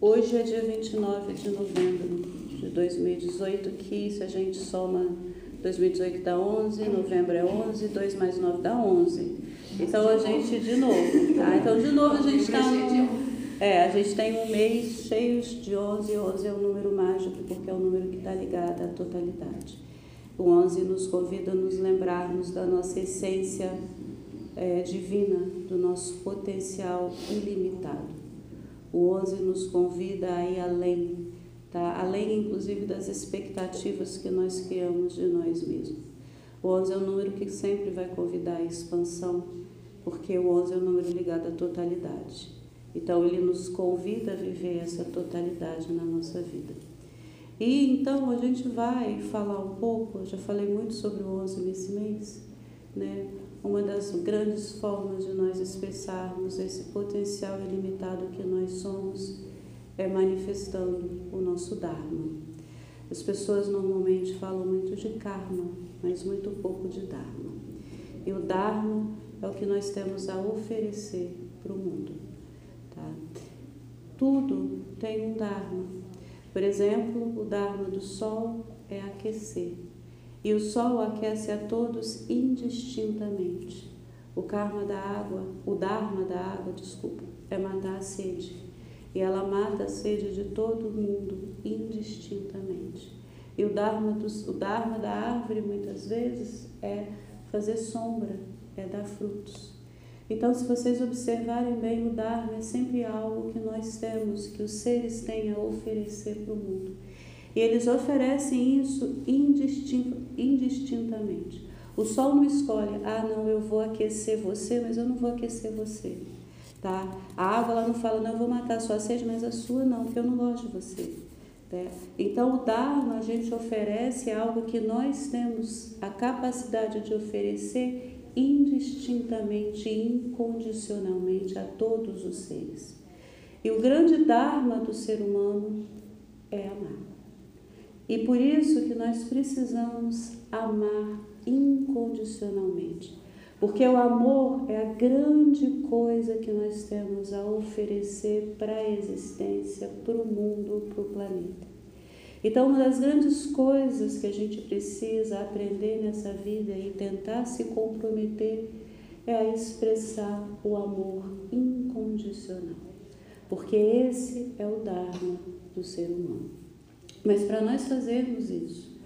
Hoje é dia 29 de novembro de 2018, que se a gente soma 2018 dá 11, novembro é 11, 2 mais 9 dá 11. Então a gente, de novo, tá? Então de novo a gente está no... É, a gente tem um mês cheio de 11, 11 é um número mágico, porque é um número que está ligado à totalidade. O 11 nos convida a nos lembrarmos da nossa essência é, divina, do nosso potencial ilimitado. O 11 nos convida a ir além, tá? além inclusive das expectativas que nós criamos de nós mesmos. O 11 é um número que sempre vai convidar a expansão, porque o 11 é um número ligado à totalidade. Então, ele nos convida a viver essa totalidade na nossa vida. E então a gente vai falar um pouco, já falei muito sobre o 11 nesse mês, né? Uma das grandes formas de nós expressarmos esse potencial ilimitado que nós somos é manifestando o nosso Dharma. As pessoas normalmente falam muito de karma, mas muito pouco de Dharma. E o Dharma é o que nós temos a oferecer para o mundo. Tá? Tudo tem um Dharma. Por exemplo, o Dharma do Sol é aquecer. E o Sol aquece a todos indistintamente. O karma da água, o Dharma da água, desculpa, é matar a sede. E ela mata a sede de todo mundo indistintamente. E o Dharma, do, o Dharma da árvore, muitas vezes, é fazer sombra, é dar frutos. Então, se vocês observarem bem, o Dharma é sempre algo que nós temos, que os seres têm a oferecer para o mundo. E eles oferecem isso indistintamente. O sol não escolhe, ah, não, eu vou aquecer você, mas eu não vou aquecer você. Tá? A água ela não fala, não, eu vou matar a sua sede, mas a sua não, porque eu não gosto de você. Né? Então, o Dharma a gente oferece algo que nós temos a capacidade de oferecer indistintamente, incondicionalmente a todos os seres. E o grande Dharma do ser humano é amar. E por isso que nós precisamos amar incondicionalmente. Porque o amor é a grande coisa que nós temos a oferecer para a existência, para o mundo, para o planeta. Então, uma das grandes coisas que a gente precisa aprender nessa vida e tentar se comprometer é a expressar o amor incondicional, porque esse é o Dharma do ser humano. Mas para nós fazermos isso,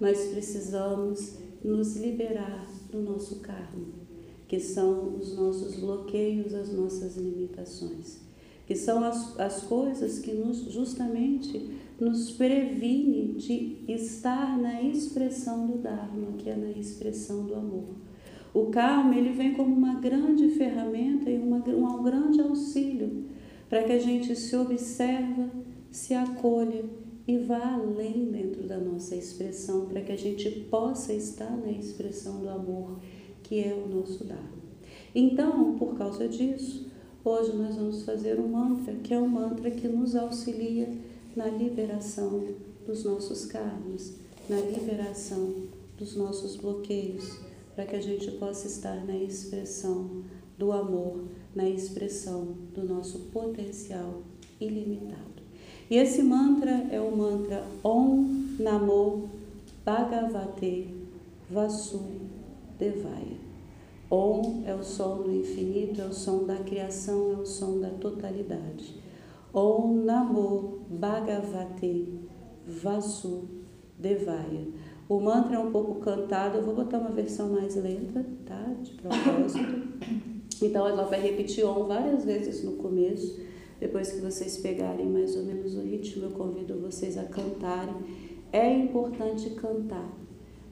nós precisamos nos liberar do nosso karma, que são os nossos bloqueios, as nossas limitações, que são as, as coisas que nos, justamente nos previne de estar na expressão do Dharma, que é na expressão do amor. O karma ele vem como uma grande ferramenta e uma, um grande auxílio para que a gente se observa, se acolha e vá além dentro da nossa expressão, para que a gente possa estar na expressão do amor, que é o nosso Dharma. Então, por causa disso, hoje nós vamos fazer um mantra, que é um mantra que nos auxilia na liberação dos nossos karmas, na liberação dos nossos bloqueios, para que a gente possa estar na expressão do amor, na expressão do nosso potencial ilimitado. E esse mantra é o mantra Om Namo Bhagavate Vasudevaya. Om é o som do infinito, é o som da criação, é o som da totalidade. Om Namo Bhagavate Vasudevaya. O mantra é um pouco cantado, eu vou botar uma versão mais lenta, tá? De propósito. Então ela vai repetir Om várias vezes no começo. Depois que vocês pegarem mais ou menos o ritmo, eu convido vocês a cantarem. É importante cantar,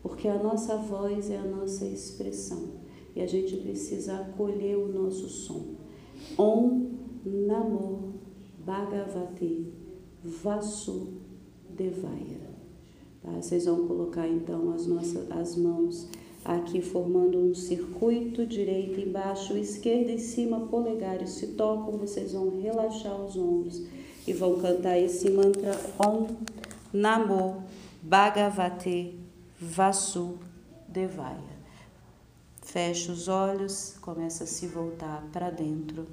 porque a nossa voz é a nossa expressão e a gente precisa acolher o nosso som. Om Namo Bhagavate Vasudevaya. Tá? Vocês vão colocar então as, nossas, as mãos aqui formando um circuito, direita embaixo, esquerda em cima, polegares se tocam, vocês vão relaxar os ombros e vão cantar esse mantra Om Namo Bhagavate Vasudevaya. Fecha os olhos, começa a se voltar para dentro.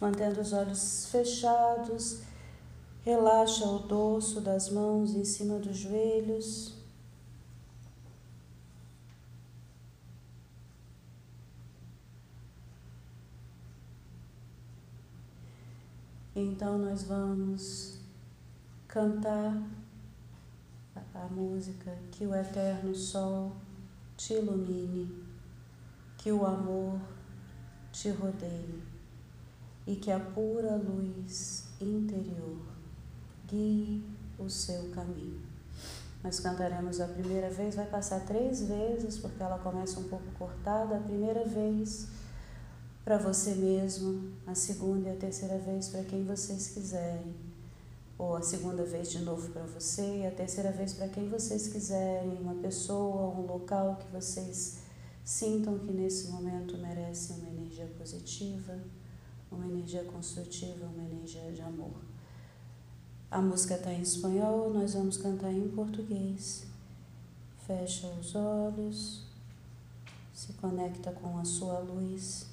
Mantendo os olhos fechados, relaxa o dorso das mãos em cima dos joelhos. Então nós vamos cantar a música que o eterno sol te ilumine, que o amor te rodeie e que a pura luz interior guie o seu caminho. Nós cantaremos a primeira vez, vai passar três vezes, porque ela começa um pouco cortada. A primeira vez para você mesmo, a segunda e a terceira vez para quem vocês quiserem, ou a segunda vez de novo para você e a terceira vez para quem vocês quiserem, uma pessoa, um local que vocês sintam que nesse momento merece uma energia positiva uma energia construtiva, uma energia de amor. A música está em espanhol, nós vamos cantar em português. Fecha os olhos, se conecta com a sua luz.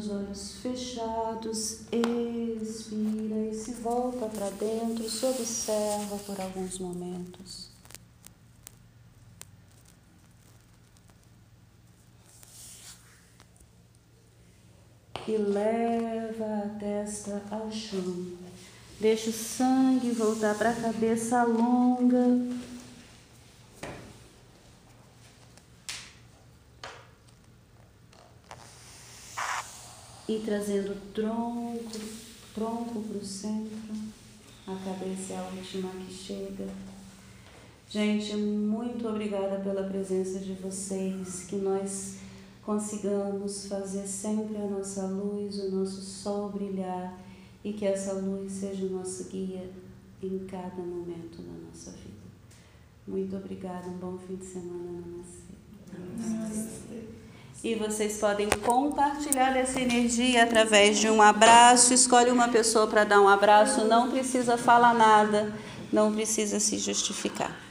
Os olhos fechados, expira e se volta para dentro, se observa por alguns momentos. E leva a testa ao chão. Deixa o sangue voltar para a cabeça longa. E trazendo o tronco, tronco para o centro, a cabeça é a última que chega. Gente, muito obrigada pela presença de vocês, que nós consigamos fazer sempre a nossa luz, o nosso sol brilhar e que essa luz seja o nosso guia em cada momento da nossa vida. Muito obrigada, um bom fim de semana. Namastê. Namastê. E vocês podem compartilhar essa energia através de um abraço. Escolhe uma pessoa para dar um abraço, não precisa falar nada, não precisa se justificar.